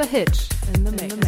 A hitch in the. In the mix.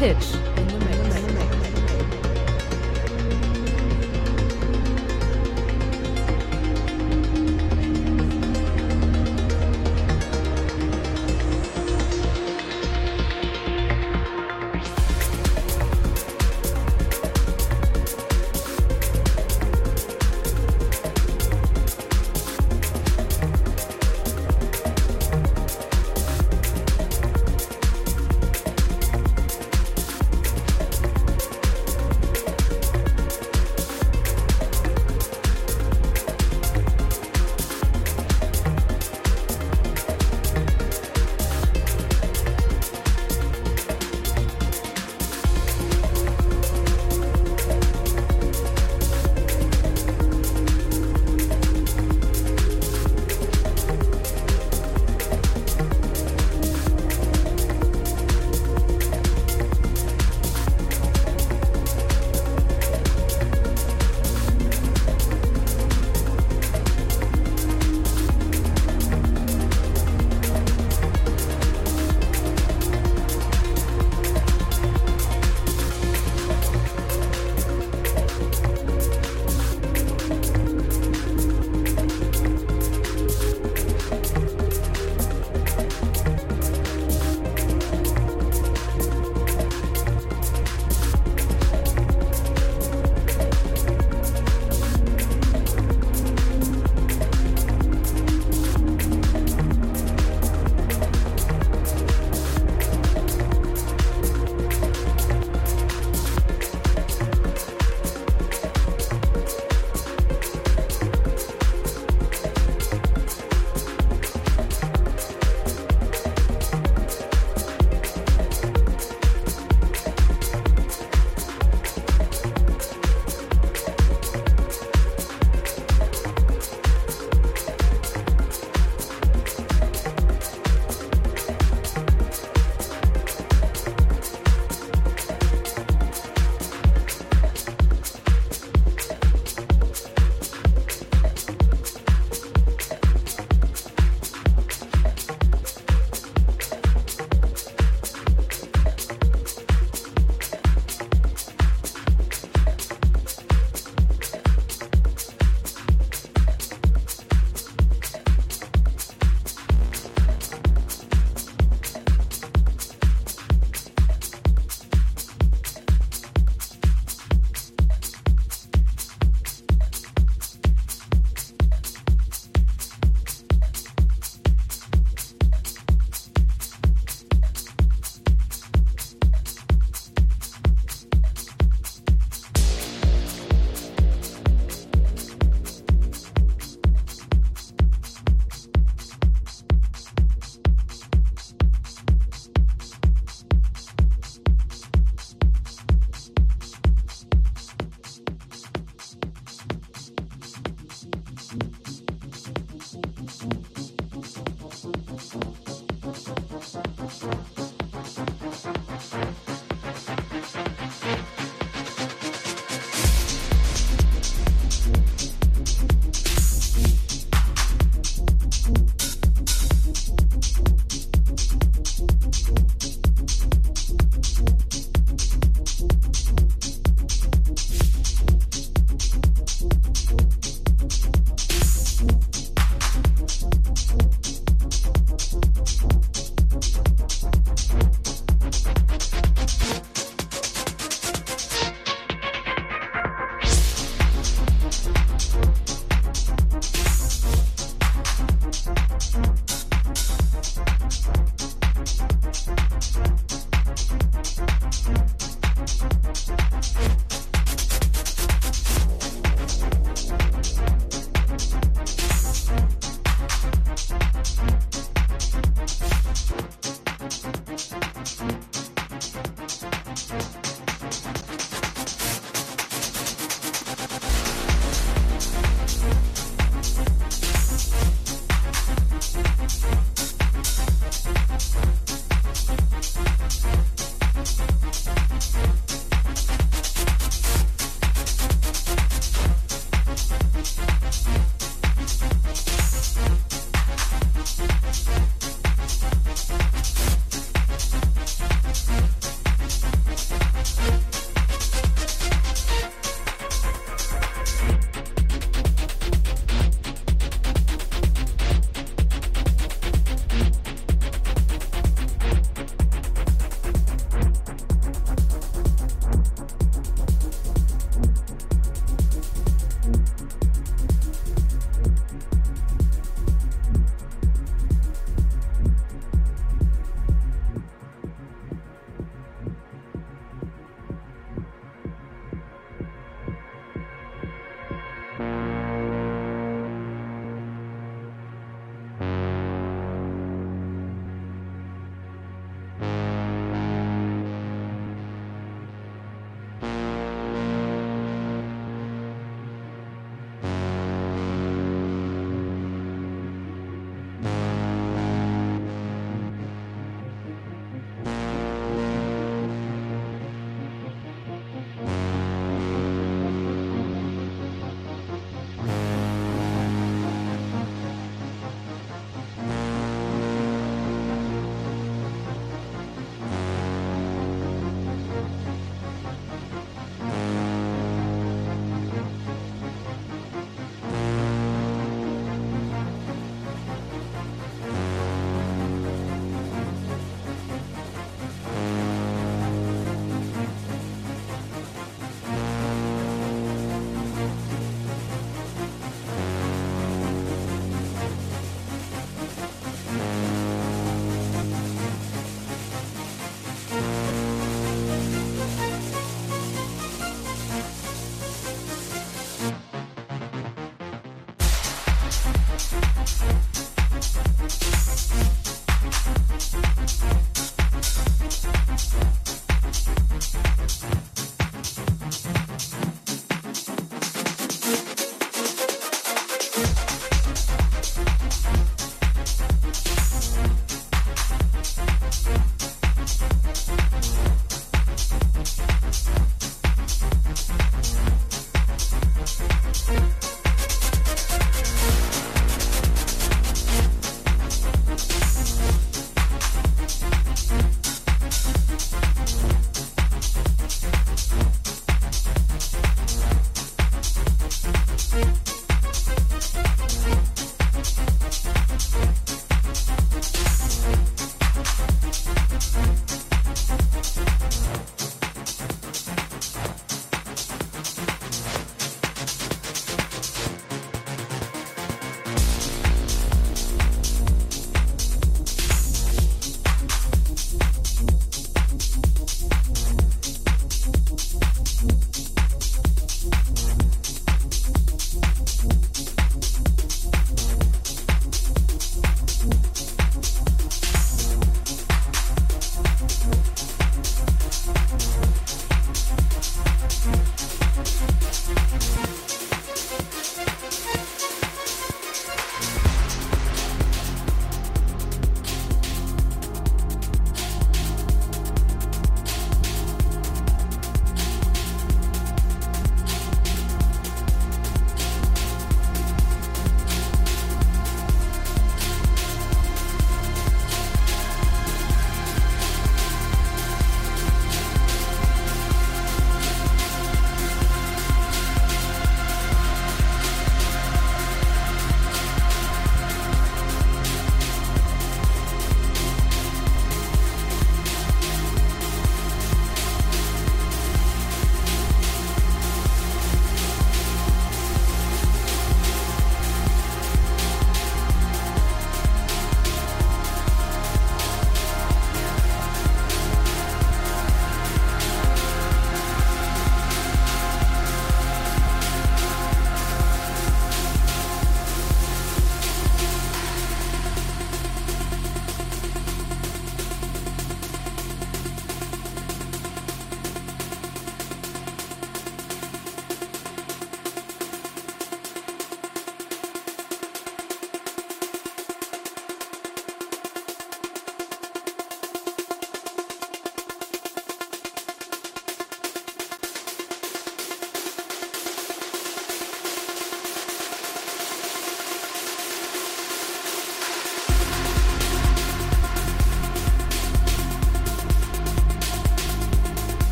Mr.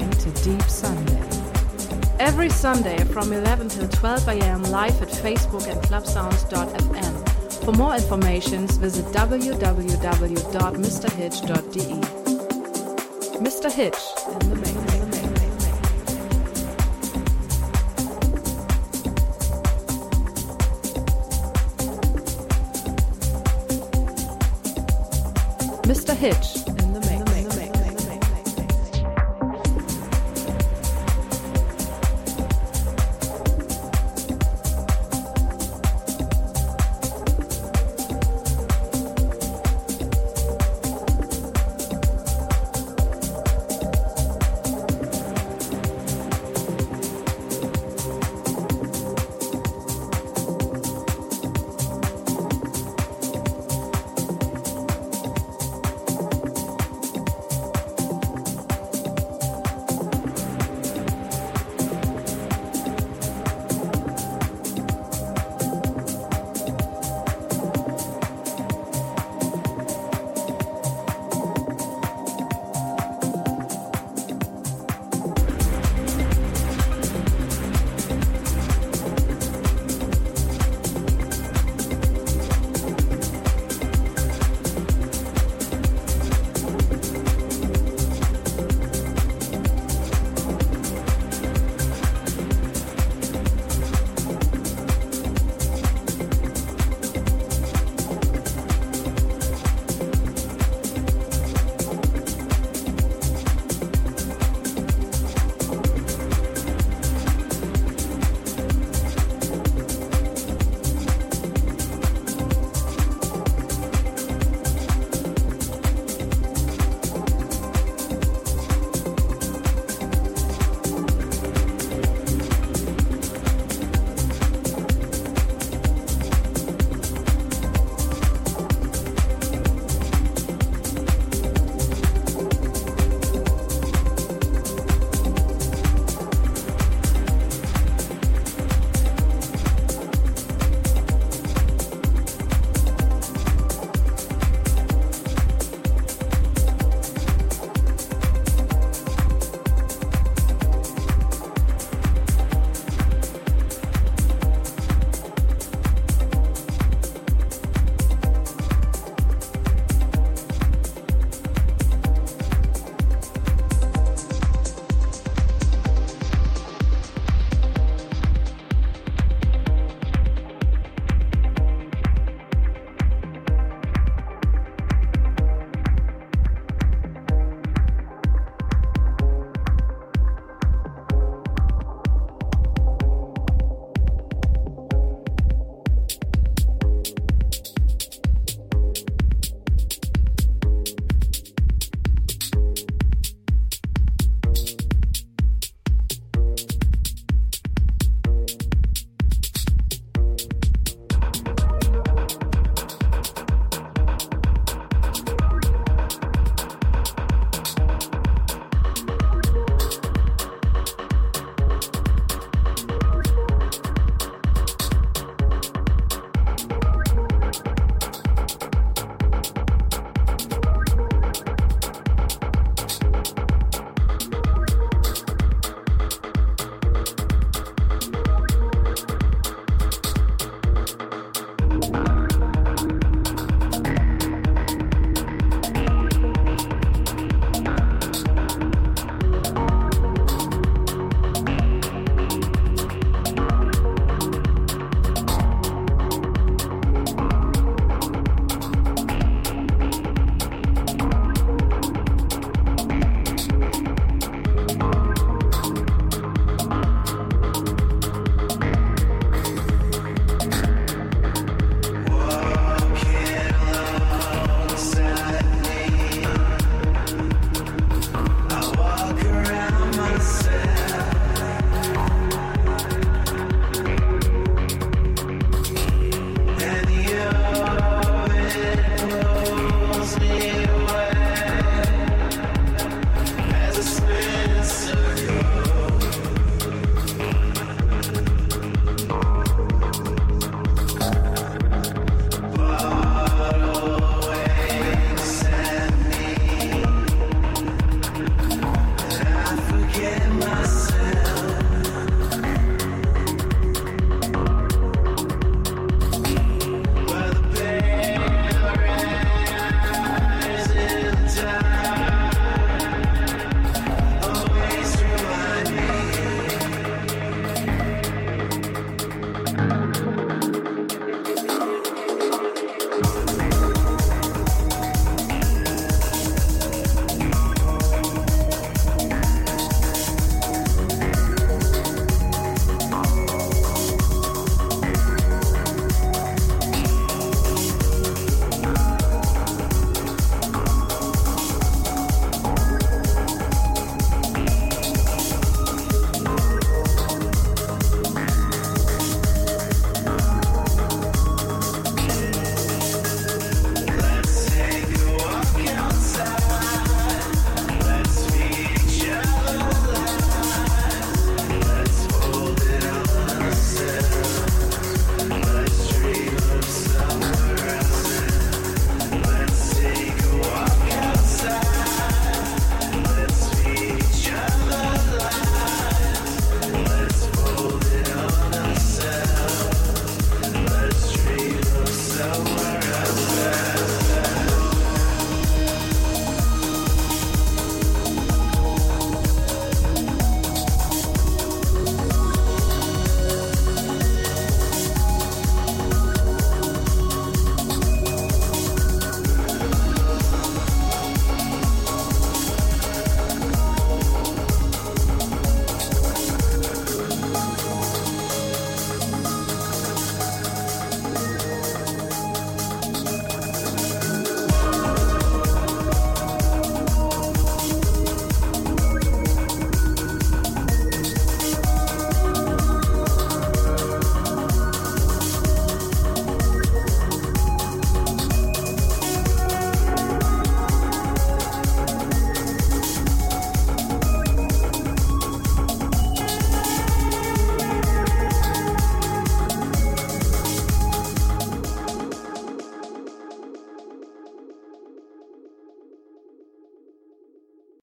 to Deep Sunday. Every Sunday from 11 till 12 a.m. live at Facebook and clubsounds.fm. For more information, visit www.mrhitch.de. Mr. Hitch the mix. Mr. Hitch